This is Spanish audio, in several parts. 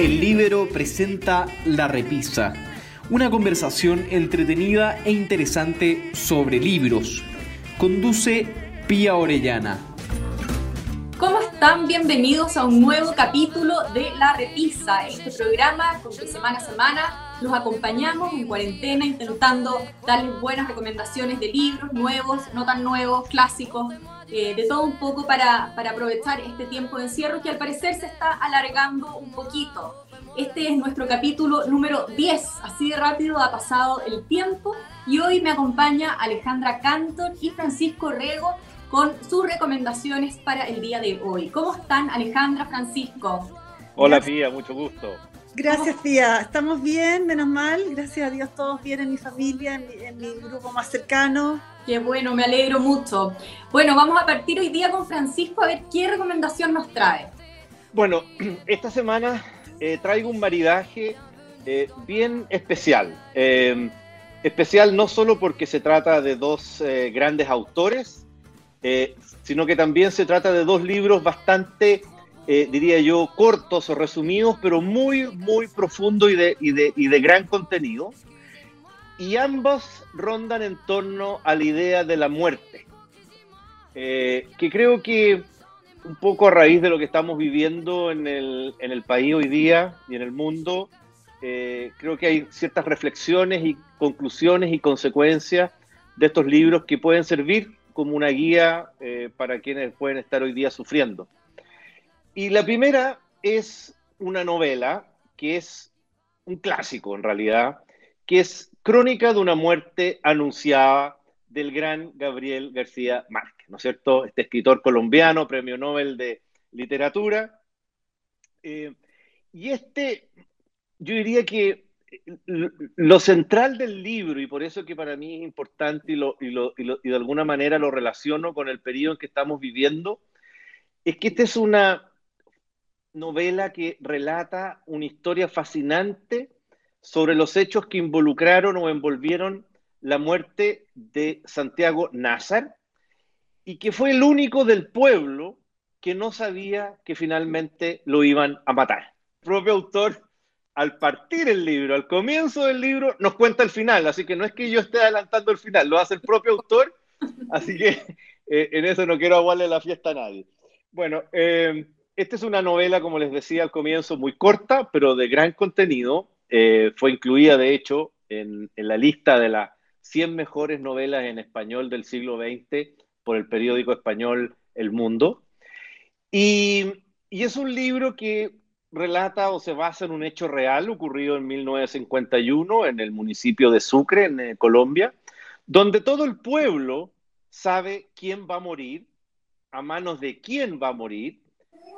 El Libero presenta La Repisa, una conversación entretenida e interesante sobre libros. Conduce Pía Orellana. ¿Cómo están? Bienvenidos a un nuevo capítulo de La Repisa, este programa con que semana a semana nos acompañamos en cuarentena intentando darles buenas recomendaciones de libros nuevos, no tan nuevos, clásicos, eh, de todo un poco para, para aprovechar este tiempo de encierro que al parecer se está alargando un poquito. Este es nuestro capítulo número 10, así de rápido ha pasado el tiempo y hoy me acompaña Alejandra Cantor y Francisco Rego con sus recomendaciones para el día de hoy. ¿Cómo están Alejandra, Francisco? Hola Pía, mucho gusto. Gracias, Pía. Estamos bien, menos mal. Gracias a Dios, todos bien en mi familia, en mi grupo más cercano. Qué bueno, me alegro mucho. Bueno, vamos a partir hoy día con Francisco a ver qué recomendación nos trae. Bueno, esta semana eh, traigo un maridaje eh, bien especial. Eh, especial no solo porque se trata de dos grandes autores, sino que también se trata de dos libros bastante, diría yo, cortos o resumidos, pero muy, muy profundos y de, y de, y de gran contenido y ambos rondan en torno a la idea de la muerte, eh, que creo que un poco a raíz de lo que estamos viviendo en el, en el país hoy día y en el mundo, eh, creo que hay ciertas reflexiones y conclusiones y consecuencias de estos libros que pueden servir como una guía eh, para quienes pueden estar hoy día sufriendo. Y la primera es una novela que es un clásico en realidad, que es Crónica de una muerte anunciada del gran Gabriel García Márquez, ¿no es cierto? Este escritor colombiano, premio Nobel de Literatura. Eh, y este, yo diría que lo central del libro, y por eso que para mí es importante y, y de alguna manera lo relaciono con el periodo en que estamos viviendo, es que esta es una novela que relata una historia fascinante sobre los hechos que involucraron o envolvieron la muerte de Santiago Nazar y que fue el único del pueblo que no sabía que finalmente lo iban a matar. El propio autor, al partir el libro, al comienzo del libro, nos cuenta el final, así que no es que yo esté adelantando el final, lo hace el propio autor, así que eh, en eso no quiero aguarle la fiesta a nadie. Bueno, eh, esta es una novela, como les decía al comienzo, muy corta, pero de gran contenido, eh, fue incluida, de hecho, en, la lista de las 100 mejores novelas en español del siglo XX por el periódico español El Mundo. Y, es un libro que relata o se basa en un hecho real ocurrido en 1951 en el municipio de Sucre, en eh, Colombia, donde todo el pueblo sabe quién va a morir, a manos de quién va a morir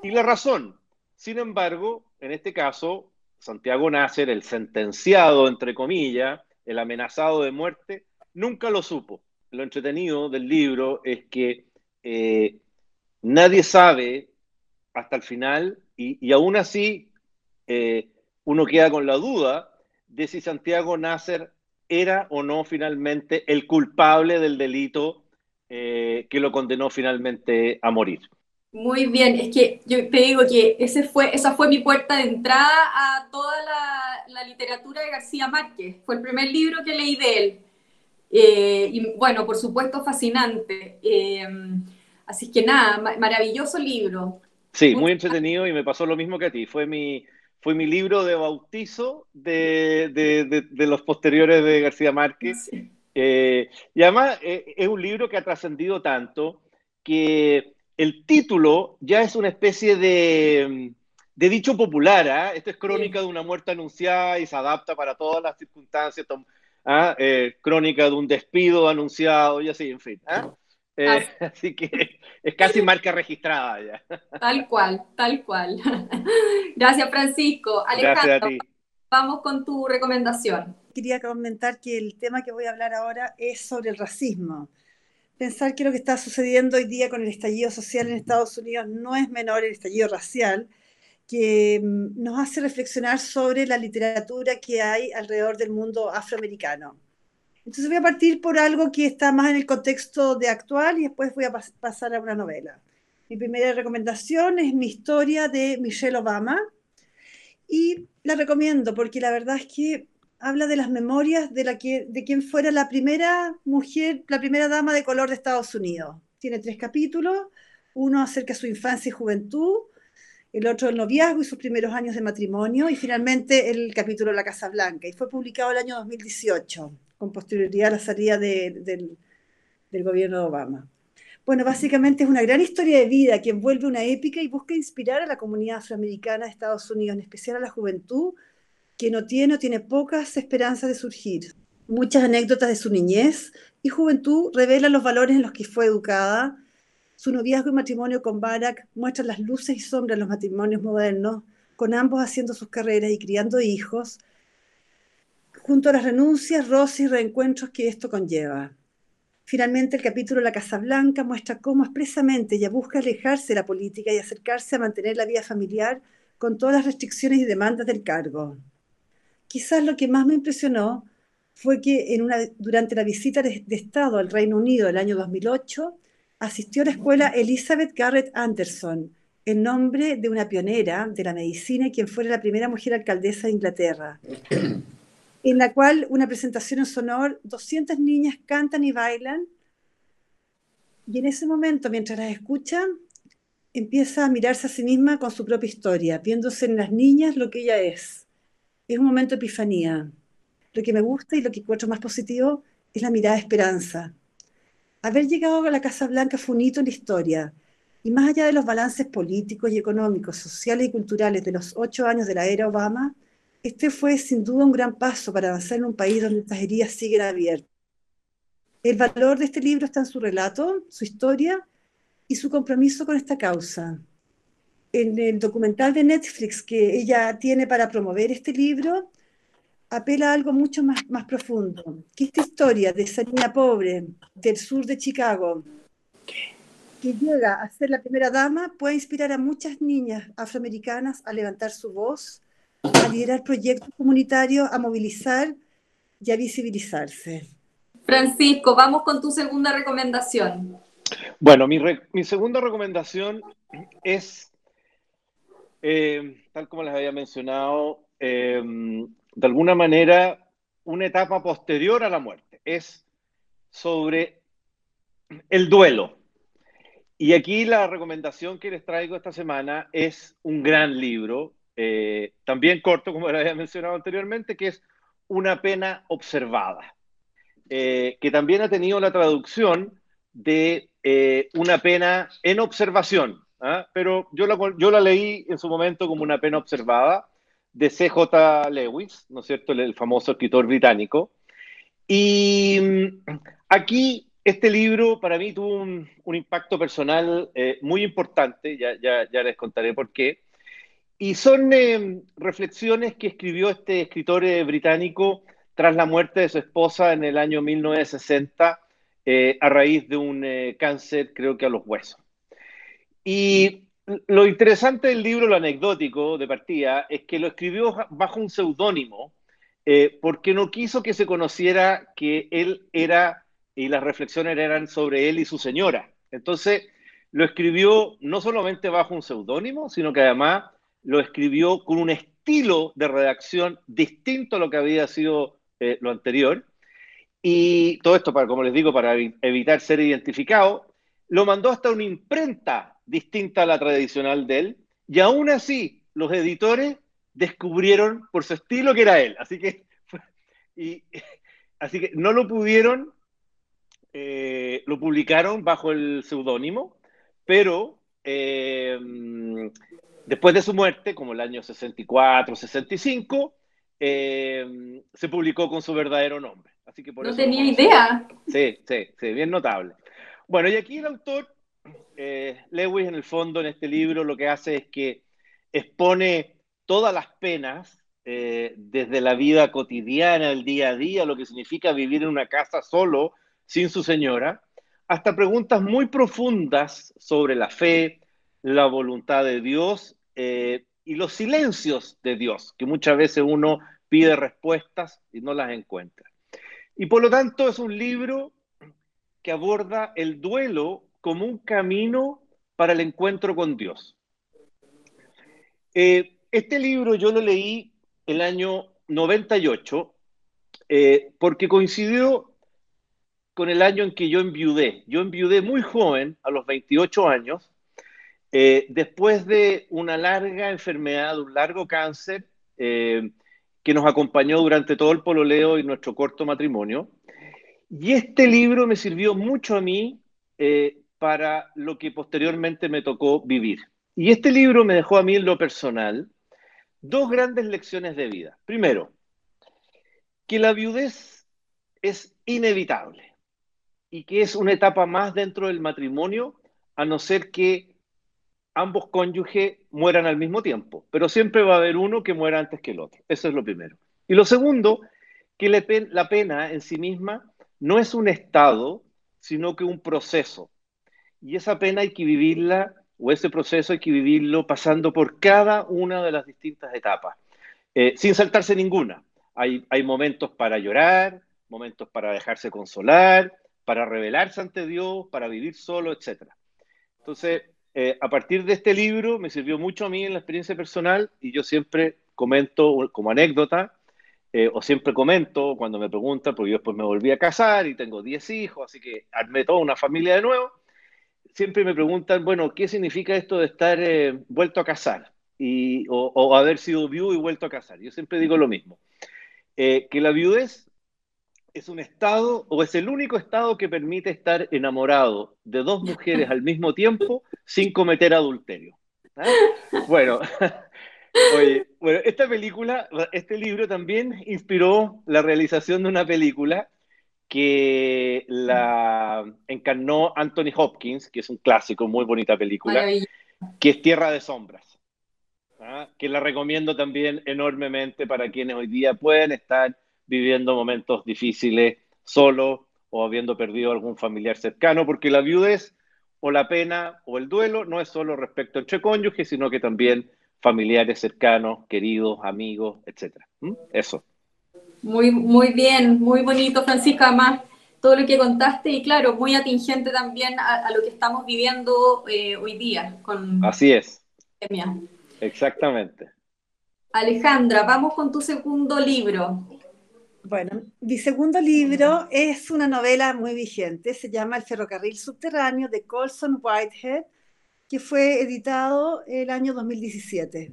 y la razón. Sin embargo, en este caso, Santiago Nasser, el sentenciado, entre comillas, el amenazado de muerte, nunca lo supo. Lo entretenido del libro es que eh, nadie sabe hasta el final y, aún así eh, uno queda con la duda de si Santiago Nasser era o no finalmente el culpable del delito eh, que lo condenó finalmente a morir. Muy bien, es que yo te digo que ese fue, esa fue mi puerta de entrada a toda la, literatura de García Márquez. Fue el primer libro que leí de él. Eh, y bueno, por supuesto, fascinante. Eh, así que nada, maravilloso libro. Sí, muy entretenido y me pasó lo mismo que a ti. Fue mi, fue mi libro de bautizo de, de, de, los posteriores de García Márquez. Eh, y además es un libro que ha trascendido tanto que el título ya es una especie de, dicho popular. ¿ah? Esto es crónica de una muerte anunciada y se adapta para todas las circunstancias. ¿ah? Eh, crónica de un despido anunciado y así, en fin. ¿ah? Eh, así que es casi marca registrada ya. Tal cual, tal cual. Gracias, Francisco. Alejandro, vamos con tu recomendación. Quería comentar que el tema que voy a hablar ahora es sobre el racismo pensar que lo que está sucediendo hoy día con el estallido social en Estados Unidos no es menor, el estallido racial, que mm, nos hace reflexionar sobre la literatura que hay alrededor del mundo afroamericano. Entonces voy a partir por algo que está más en el contexto de actual y después voy a pasar a una novela. Mi primera recomendación es mi historia de Michelle Obama. Y la recomiendo porque la verdad es que habla de las memorias de, la quien fuera la primera mujer, la primera dama de color de Estados Unidos. Tiene tres capítulos, uno acerca de su infancia y juventud, el otro el noviazgo y sus primeros años de matrimonio, y finalmente el capítulo la Casa Blanca. Y fue publicado el año 2018, con posterioridad a la salida del, del gobierno de Obama. Bueno, básicamente es una gran historia de vida que envuelve una épica y busca inspirar a la comunidad afroamericana de Estados Unidos, en especial a la juventud, que no tiene o tiene pocas esperanzas de surgir. Muchas anécdotas de su niñez y juventud revelan los valores en los que fue educada, su noviazgo y matrimonio con Barack muestran las luces y sombras de los matrimonios modernos, con ambos haciendo sus carreras y criando hijos, junto a las renuncias, roces y reencuentros que esto conlleva. Finalmente, el capítulo La Casa Blanca muestra cómo expresamente ella busca alejarse de la política y acercarse a mantener la vida familiar con todas las restricciones y demandas del cargo. Quizás lo que más me impresionó fue que en una, durante la visita de, de Estado al Reino Unido el año 2008, asistió a la escuela Elizabeth Garrett Anderson, en nombre de una pionera de la medicina y quien fuera la primera mujer alcaldesa de Inglaterra, en la cual una presentación en sonor, 200 niñas cantan y bailan, y en ese momento, mientras las escuchan, empieza a mirarse a sí misma con su propia historia, viéndose en las niñas lo que ella es. Es un momento de epifanía. Lo que me gusta y lo que encuentro más positivo es la mirada de esperanza, Haber llegado a la Casa Blanca fue un hito en la historia, y más allá de los balances políticos y económicos, sociales y culturales de los ocho años de la era Obama, este fue sin duda un gran paso para avanzar en un país donde estas heridas siguen abiertas. El valor de este libro está en su relato, su historia y su compromiso con esta causa. En el documental de Netflix que ella tiene para promover este libro, apela a algo mucho más, más profundo, que esta historia de esa niña pobre del sur de Chicago, que llega a ser la primera dama, puede inspirar a muchas niñas afroamericanas a levantar su voz, a liderar proyectos comunitarios, a movilizar y a visibilizarse. Francisco, vamos con tu segunda recomendación. Bueno, mi, mi segunda recomendación es, eh, tal como les había mencionado, eh, de alguna manera, una etapa posterior a la muerte. Es sobre el duelo. Y aquí la recomendación que les traigo esta semana es un gran libro, eh, también corto, como les había mencionado anteriormente, que es Una pena observada, eh, que también ha tenido la traducción de eh, Una pena en observación, ¿ah? pero yo la, yo la leí en su momento como Una pena observada de C.J. Lewis, ¿no es cierto?, el, famoso escritor británico. Y mm, aquí este libro para mí tuvo un, impacto personal eh, muy importante, ya, ya, ya, les contaré por qué. Y son eh, reflexiones que escribió este escritor eh, británico tras la muerte de su esposa en el año 1960 a raíz de un cáncer, creo que a los huesos. Y lo interesante del libro, lo anecdótico de partida, es que lo escribió bajo un seudónimo, eh, porque no quiso que se conociera que él era, y las reflexiones eran sobre él y su señora. Entonces, lo escribió no solamente bajo un seudónimo, sino que además lo escribió con un estilo de redacción distinto a lo que había sido eh, lo anterior. Y todo esto, como les digo, para evitar ser identificado, lo mandó hasta una imprenta distinta a la tradicional de él, y aún así los editores descubrieron por su estilo que era él. Así que, y, así que no lo pudieron, eh, lo publicaron bajo el seudónimo, pero eh, después de su muerte, como el año 64, 65, eh, se publicó con su verdadero nombre. Así que por no tenía idea. Sí, sí, sí, bien notable. Bueno, y aquí el autor eh, Lewis en el fondo en este libro lo que hace es que expone todas las penas eh, desde la vida cotidiana, el día a día, lo que significa vivir en una casa solo, sin su señora, hasta preguntas muy profundas sobre la fe, la voluntad de Dios eh, y los silencios de Dios, que muchas veces uno pide respuestas y no las encuentra. Y por lo tanto es un libro que aborda el duelo como un camino para el encuentro con Dios. Eh, este libro yo lo leí el año 98 eh, porque coincidió con el año en que yo enviudé. Yo enviudé muy joven, a los 28 años, eh, después de una larga enfermedad, un largo cáncer que nos acompañó durante todo el pololeo y nuestro corto matrimonio. Y este libro me sirvió mucho a mí para lo que posteriormente me tocó vivir. Y este libro me dejó a mí en lo personal dos grandes lecciones de vida. Primero, que la viudez es inevitable y que es una etapa más dentro del matrimonio, a no ser que ambos cónyuges mueran al mismo tiempo, pero siempre va a haber uno que muera antes que el otro. Eso es lo primero. Y lo segundo, que la pena en sí misma no es un estado, sino que un proceso. Y esa pena hay que vivirla, o ese proceso hay que vivirlo pasando por cada una de las distintas etapas, eh, sin saltarse ninguna. Hay, momentos para llorar, momentos para dejarse consolar, para rebelarse ante Dios, para vivir solo, etc. Entonces, eh, a partir de este libro me sirvió mucho a mí en la experiencia personal y yo siempre comento como anécdota, eh, o siempre comento cuando me preguntan, porque yo después me volví a casar y tengo 10 hijos, así que armé toda una familia de nuevo, siempre me preguntan, bueno, ¿qué significa esto de estar eh, vuelto a casar? Y, o, haber sido viudo y vuelto a casar. Yo siempre digo lo mismo, que la viudez es un estado o es el único estado que permite estar enamorado de dos mujeres al mismo tiempo sin cometer adulterio. ¿Ah? Bueno, oye, bueno, esta película, este libro también inspiró la realización de una película que la encarnó Anthony Hopkins, que es un clásico, muy bonita película, que es Tierra de Sombras, ¿ah? que la recomiendo también enormemente para quienes hoy día pueden estar viviendo momentos difíciles solo o habiendo perdido algún familiar cercano, porque la viudez o la pena o el duelo no es solo respecto entre cónyuges, sino que también familiares cercanos, queridos, amigos, etc. ¿Mm? Eso. Muy, muy bien, muy bonito, Francisco, además todo lo que contaste y claro, muy atingente también a, lo que estamos viviendo eh, hoy día. Con Así es. Exactamente. Alejandra, vamos con tu segundo libro. Bueno, mi segundo libro es una novela muy vigente, se llama El ferrocarril subterráneo de Colson Whitehead, que fue editado el año 2017.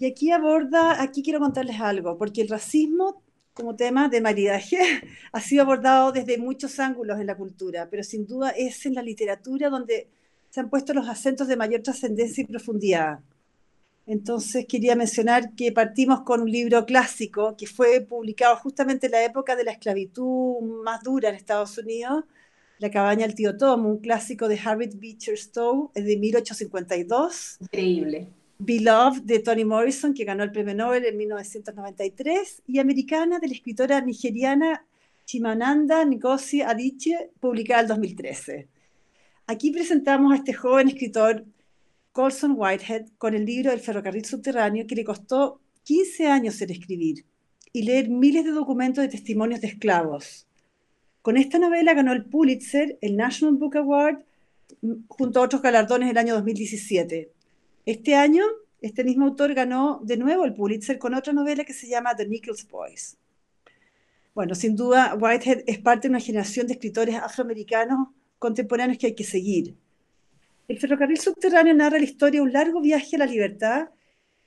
Y aquí aborda, aquí quiero contarles algo, porque el racismo como tema de maridaje ha sido abordado desde muchos ángulos en la cultura, pero sin duda es en la literatura donde se han puesto los acentos de mayor trascendencia y profundidad. Entonces quería mencionar que partimos con un libro clásico que fue publicado justamente en la época de la esclavitud más dura en Estados Unidos, La cabaña del tío Tom, un clásico de Harriet Beecher Stowe de 1852. Increíble. Beloved de Toni Morrison, que ganó el premio Nobel en 1993, y Americana de la escritora nigeriana Chimananda Ngozi Adichie, publicada en 2013. Aquí presentamos a este joven escritor Colson Whitehead con el libro El ferrocarril subterráneo que le costó 15 años en escribir y leer miles de documentos de testimonios de esclavos. Con esta novela ganó el Pulitzer, el National Book Award, junto a otros galardones el año 2017. Este año, este mismo autor ganó de nuevo el Pulitzer con otra novela que se llama The Nichols Boys. Bueno, sin duda, Whitehead es parte de una generación de escritores afroamericanos contemporáneos que hay que seguir. El ferrocarril subterráneo narra la historia de un largo viaje a la libertad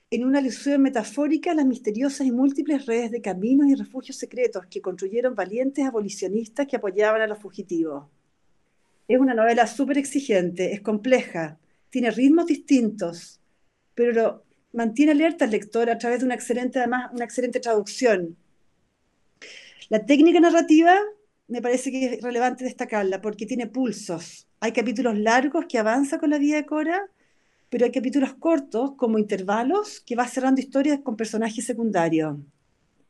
en una alusión metafórica a las misteriosas y múltiples redes de caminos y refugios secretos que construyeron valientes abolicionistas que apoyaban a los fugitivos. Es una novela súper exigente, es compleja, tiene ritmos distintos, pero mantiene alerta al lector a través de una excelente, además, una excelente traducción. La técnica narrativa me parece que es relevante destacarla porque tiene pulsos, hay capítulos largos que avanzan con la vida de Cora, pero hay capítulos cortos, como intervalos, que va cerrando historias con personajes secundarios.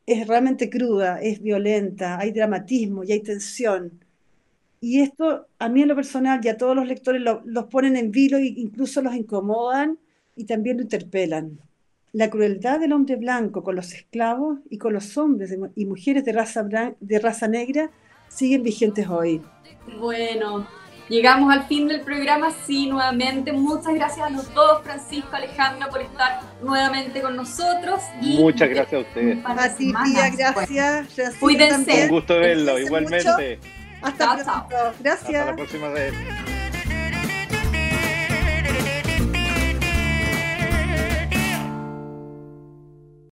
Es realmente cruda, es violenta, hay dramatismo y hay tensión. Y esto, a mí en lo personal y a todos los lectores, los ponen en vilo e incluso los incomodan y también lo interpelan. La crueldad del hombre blanco con los esclavos y con los hombres y mujeres de raza, de raza negra siguen vigentes hoy. Bueno, Llegamos al fin del programa, sí, nuevamente. Muchas gracias a los dos, Francisco, Alejandra, por estar nuevamente con nosotros. Y Muchas gracias a ustedes. A ti, Pía, gracias. Cuídense. Un gusto verlo, igualmente. Hasta pronto. Gracias. Hasta la próxima vez.